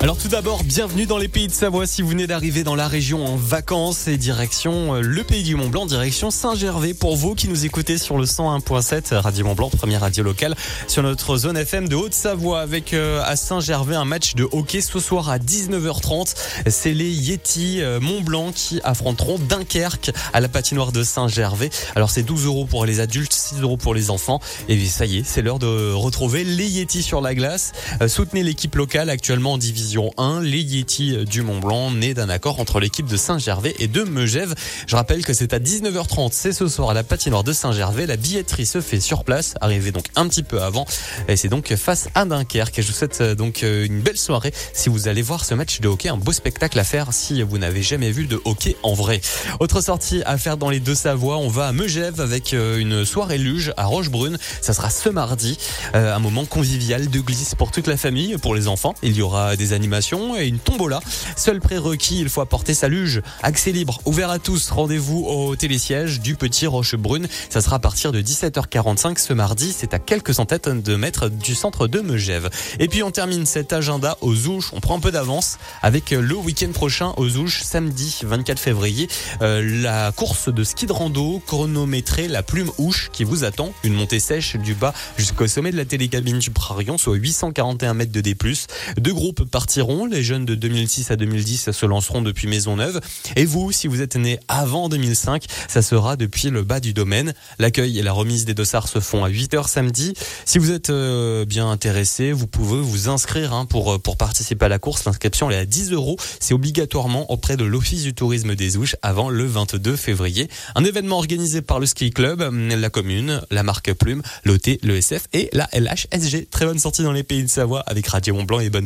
Alors tout d'abord, bienvenue dans les pays de Savoie si vous venez d'arriver dans la région en vacances et direction euh, le pays du Mont Blanc, direction Saint-Gervais. Pour vous qui nous écoutez sur le 101.7 Radio Mont Blanc, première radio locale sur notre zone FM de Haute-Savoie avec euh, à Saint-Gervais un match de hockey ce soir à 19h30. C'est les Yeti euh, Mont Blanc qui affronteront Dunkerque à la patinoire de Saint-Gervais. Alors c'est 12 euros pour les adultes, 6 euros pour les enfants. Et ça y est, c'est l'heure de retrouver les Yeti sur la glace. Soutenez l'équipe locale actuellement en division 1, les du Mont Blanc, nés d'un accord entre l'équipe de Saint-Gervais et de Megève. Je rappelle que c'est à 19h30, c'est ce soir à la patinoire de Saint-Gervais. La billetterie se fait sur place, arrivée donc un petit peu avant. Et c'est donc face à Dunkerque. Et je vous souhaite euh, donc euh, une belle soirée si vous allez voir ce match de hockey. Un beau spectacle à faire si vous n'avez jamais vu de hockey en vrai. Autre sortie à faire dans les deux Savoies, on va à Megève avec euh, une soirée luge à Rochebrune. Ça sera ce mardi. Un moment convivial de glisse pour toute la famille, pour les enfants. Il y aura des animation et une tombola. Seul prérequis, il faut apporter sa luge. Accès libre, ouvert à tous. Rendez-vous au télésiège du Petit Rochebrune. Ça sera à partir de 17h45 ce mardi. C'est à quelques centaines de mètres du centre de Megève. Et puis on termine cet agenda aux Ouches. On prend un peu d'avance avec le week-end prochain aux Ouches, samedi 24 février. Euh, la course de ski de rando chronométrée, la plume Ouche qui vous attend. Une montée sèche du bas jusqu'au sommet de la télécabine du Prarion, soit 841 mètres de D+. Deux groupes par Les jeunes de 2006 à 2010 se lanceront depuis Maisonneuve. Et vous, si vous êtes né avant 2005, ça sera depuis le bas du domaine. L'accueil et la remise des dossards se font à 8h samedi. Si vous êtes euh, bien intéressé, vous pouvez vous inscrire hein, pour, euh, pour participer à la course. L'inscription est à 10 euros. C'est obligatoirement auprès de l'Office du tourisme des Ouches avant le 22 février. Un événement organisé par le Ski Club, la commune, la marque Plume, l'OT, le SF et la LHSG. Très bonne sortie dans les pays de Savoie avec Radio Mont Blanc et bonne